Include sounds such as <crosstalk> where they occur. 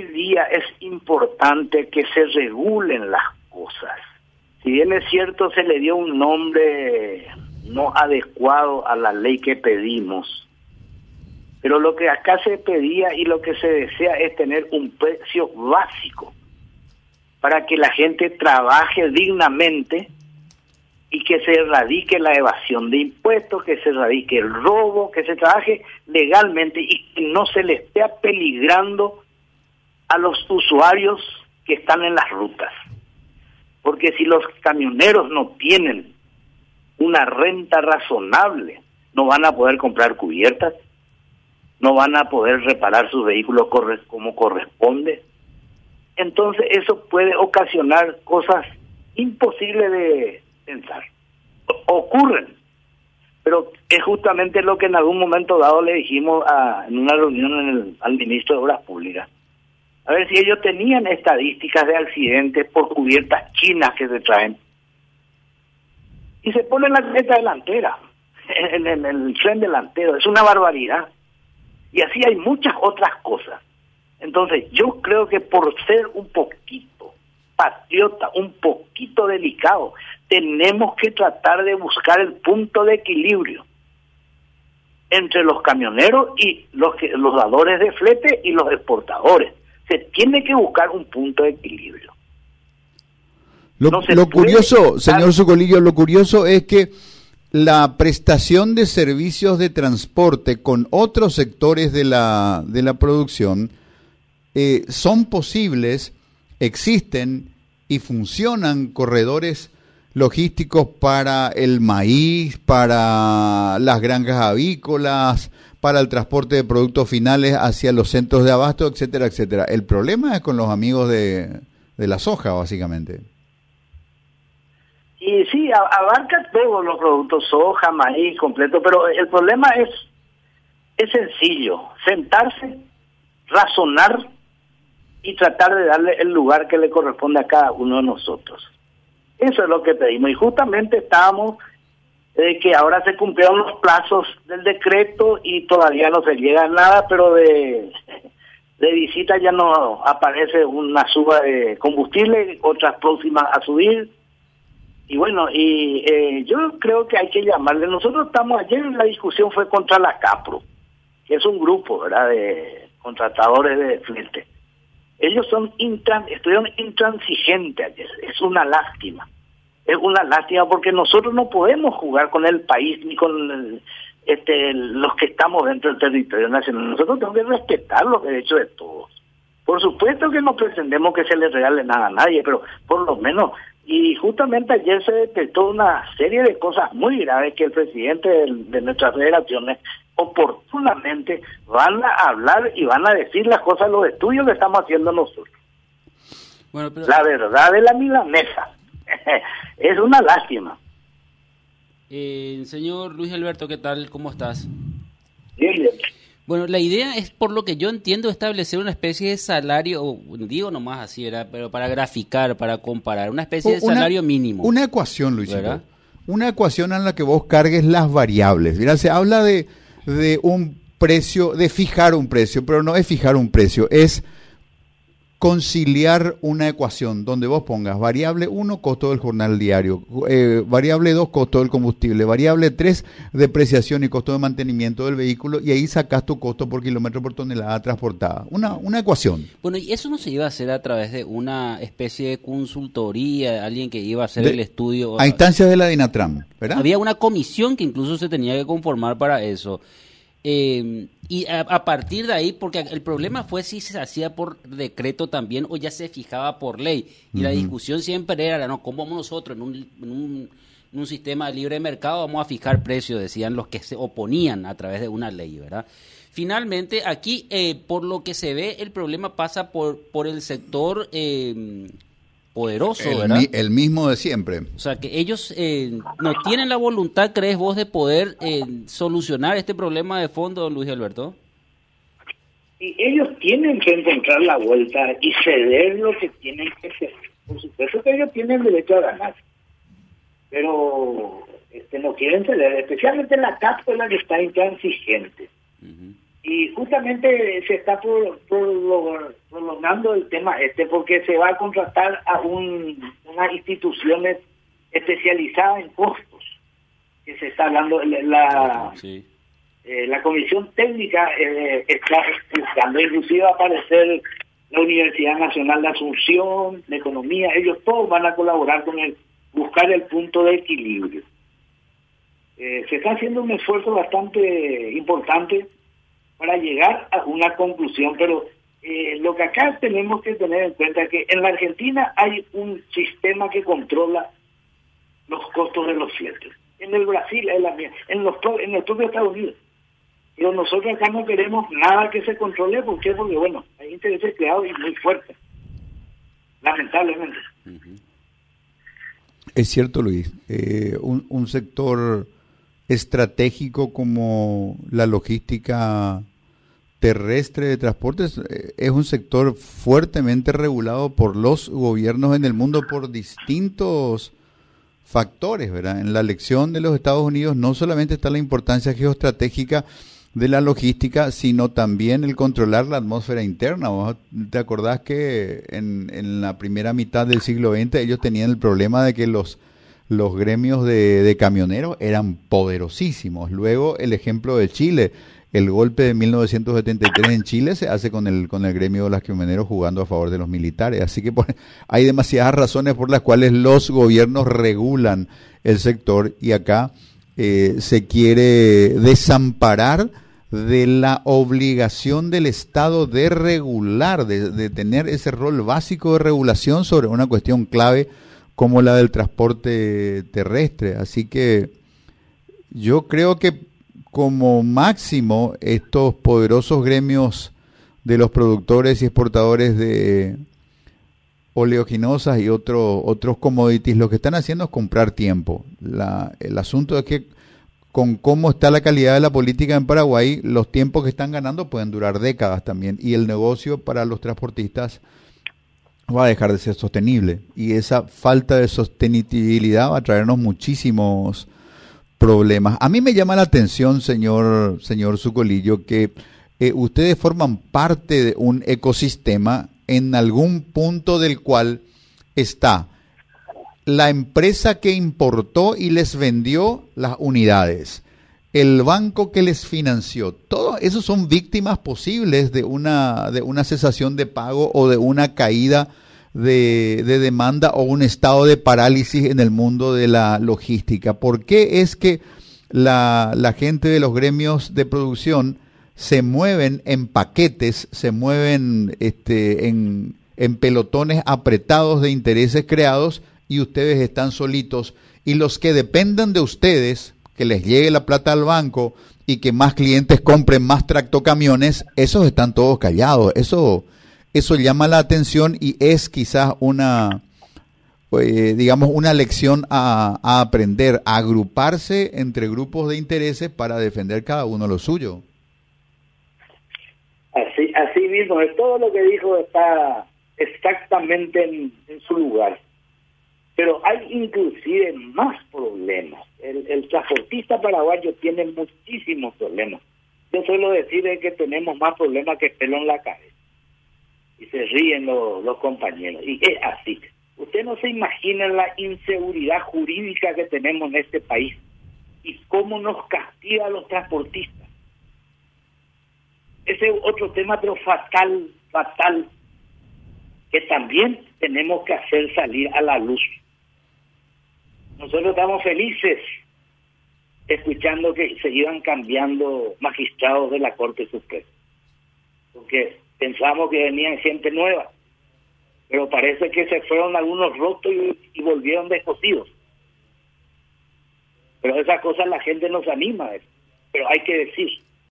hoy día es importante que se regulen las cosas. Si bien es cierto, se le dio un nombre no adecuado a la ley que pedimos, pero lo que acá se pedía y lo que se desea es tener un precio básico para que la gente trabaje dignamente y que se erradique la evasión de impuestos, que se erradique el robo, que se trabaje legalmente y que no se le esté peligrando a los usuarios que están en las rutas. Porque si los camioneros no tienen una renta razonable, no van a poder comprar cubiertas, no van a poder reparar sus vehículos como corresponde. Entonces eso puede ocasionar cosas imposibles de pensar. ocurren, pero es justamente lo que en algún momento dado le dijimos a, en una reunión al ministro de Obras Públicas. A ver si ellos tenían estadísticas de accidentes por cubiertas chinas que se traen. Y se pone en la creta delantera, en, en el tren delantero. Es una barbaridad. Y así hay muchas otras cosas. Entonces, yo creo que por ser un poquito patriota, un poquito delicado, tenemos que tratar de buscar el punto de equilibrio entre los camioneros y los, que, los dadores de flete y los exportadores. Se tiene que buscar un punto de equilibrio. Lo, curioso, señor Socolillo, lo curioso es que la prestación de servicios de transporte con otros sectores de la, de la producción eh, son posibles, existen y funcionan corredores logísticos para el maíz, para las granjas avícolas, para el transporte de productos finales hacia los centros de abasto, etcétera, etcétera. El problema es con los amigos de, de la soja, básicamente. Y sí, abarca todos los productos, soja, maíz, completo, pero el problema es, es sencillo, sentarse, razonar y tratar de darle el lugar que le corresponde a cada uno de nosotros. Eso es lo que pedimos. Y justamente estábamos de que ahora se cumplieron los plazos del decreto y todavía no se llega a nada, pero de, de visita ya no aparece una suba de combustible, otras próximas a subir y bueno, y eh, yo creo que hay que llamarle. Nosotros estamos ayer, la discusión fue contra la CAPRO, que es un grupo, ¿verdad?, de contratadores de flete. Ellos son intran, estuvieron intransigentes. Es una lástima. Es una lástima porque nosotros no podemos jugar con el país ni con este, los que estamos dentro del territorio nacional. Nosotros tenemos que respetar los derechos de todos. Por supuesto que no pretendemos que se les regale nada a nadie, pero por lo menos y justamente ayer se detectó una serie de cosas muy graves que el presidente de, nuestras federaciones oportunamente van a hablar y van a decir las cosas, los estudios que estamos haciendo nosotros. La verdad de la milanesa. <laughs> es una lástima. Eh, señor Luis Alberto, ¿qué tal? ¿Cómo estás? Bien, bien. Bueno, la idea es, por lo que yo entiendo, establecer una especie de salario, digo nomás así, era, pero para graficar, para comparar, una especie de salario mínimo. Una ecuación, Luis. Una ecuación en la que vos cargues las variables. Mira, se habla de, de un precio, de fijar un precio, pero no es fijar un precio, es conciliar una ecuación donde vos pongas variable 1, costo del jornal diario, eh, variable 2, costo del combustible, variable 3, depreciación y costo de mantenimiento del vehículo, y ahí sacas tu costo por kilómetro por tonelada transportada. Una, una ecuación. Bueno, y eso no se iba a hacer a través de una especie de consultoría, alguien que iba a hacer el estudio. A instancias de la DINATRAM, ¿verdad? Había una comisión que incluso se tenía que conformar para eso. Eh, y a, partir de ahí, porque el problema fue si se hacía por decreto también o ya se fijaba por ley. Y la discusión siempre era, ¿no? ¿Cómo vamos nosotros en un, un, sistema de libre mercado vamos a fijar precios? Decían los que se oponían a través de una ley, ¿verdad? Finalmente, aquí, eh, por lo que se ve, el problema pasa por, por el sector eh, poderoso, el, ¿verdad? el mismo de siempre. O sea, que ellos eh, no tienen la voluntad, ¿crees vos, de poder eh, solucionar este problema de fondo, Luis Alberto? Y ellos tienen que encontrar la vuelta y ceder lo que tienen que hacer. Por supuesto que ellos tienen derecho a ganar, pero este, no quieren ceder, especialmente la CAP es la que está intransigente. Y justamente se está prolongando el tema este porque se va a contratar a un, unas instituciones especializadas en costos, que se está hablando, la, eh, la comisión técnica eh, está buscando, inclusive va a aparecer la Universidad Nacional de Asunción, de Economía, ellos todos van a colaborar con el buscar el punto de equilibrio. Eh, se está haciendo un esfuerzo bastante importante para llegar a una conclusión, pero eh, lo que acá tenemos que tener en cuenta es que en la Argentina hay un sistema que controla los costos de los fletes. En el Brasil, en, la, en, los, en el propio Estados Unidos. Pero nosotros acá no queremos nada que se controle. ¿Por qué? Porque, bueno, hay intereses creados y muy fuertes. Lamentablemente. Es cierto, Luis. Eh, un, un sector estratégico como la logística terrestre de transportes eh, es un sector fuertemente regulado por los gobiernos en el mundo por distintos factores, ¿verdad? En la elección de los Estados Unidos no solamente está la importancia geoestratégica de la logística, sino también el controlar la atmósfera interna. ¿Te acordás que en, en la primera mitad del siglo XX ellos tenían el problema de que los, los gremios de, de camioneros eran poderosísimos? Luego el ejemplo de Chile, el golpe de 1973 en Chile se hace con el, con el gremio de los camioneros jugando a favor de los militares. Así que <laughs> hay demasiadas razones por las cuales los gobiernos regulan el sector y acá eh, se quiere desamparar de la obligación del Estado de regular, de, de, tener ese rol básico de regulación sobre una cuestión clave como la del transporte terrestre. Así que yo creo que como máximo estos poderosos gremios de los productores y exportadores de oleoginosas y otro, otros commodities, lo que están haciendo es comprar tiempo. El asunto es que con cómo está la calidad de la política en Paraguay, los tiempos que están ganando pueden durar décadas también y el negocio para los transportistas va a dejar de ser sostenible y esa falta de sostenibilidad va a traernos muchísimos problemas. A mí me llama la atención, señor, señor Sucolillo, que eh, ustedes forman parte de un ecosistema en algún punto del cual está la empresa que importó y les vendió las unidades, el banco que les financió, todos esos son víctimas posibles de una, de una cesación de pago o de una caída de, demanda o un estado de parálisis en el mundo de la logística. ¿Por qué es que la, la gente de los gremios de producción se mueven en paquetes, se mueven este, en, en pelotones apretados de intereses creados y ustedes están solitos? Y los que dependan de ustedes, que les llegue la plata al banco y que más clientes compren más tractocamiones, esos están todos callados. Eso eso llama la atención y es quizás una, eh, digamos, una lección a, aprender, a agruparse entre grupos de intereses para defender cada uno lo suyo. Así, así mismo, todo lo que dijo está exactamente en, su lugar. Pero hay inclusive más problemas. El, el transportista paraguayo tiene muchísimos problemas. Yo suelo decir que tenemos más problemas que pelo en la cabeza y se ríen los, compañeros. Y es así. Usted no se imagina la inseguridad jurídica que tenemos en este país y cómo nos castiga a los transportistas. Ese es otro tema, pero fatal, fatal, que también tenemos que hacer salir a la luz. Nosotros estamos felices escuchando que se iban cambiando magistrados de la Corte Suprema. Porque pensamos que venían gente nueva, pero parece que se fueron algunos rotos y, volvieron descosidos. Pero esas cosas la gente nos anima, pero hay que decir,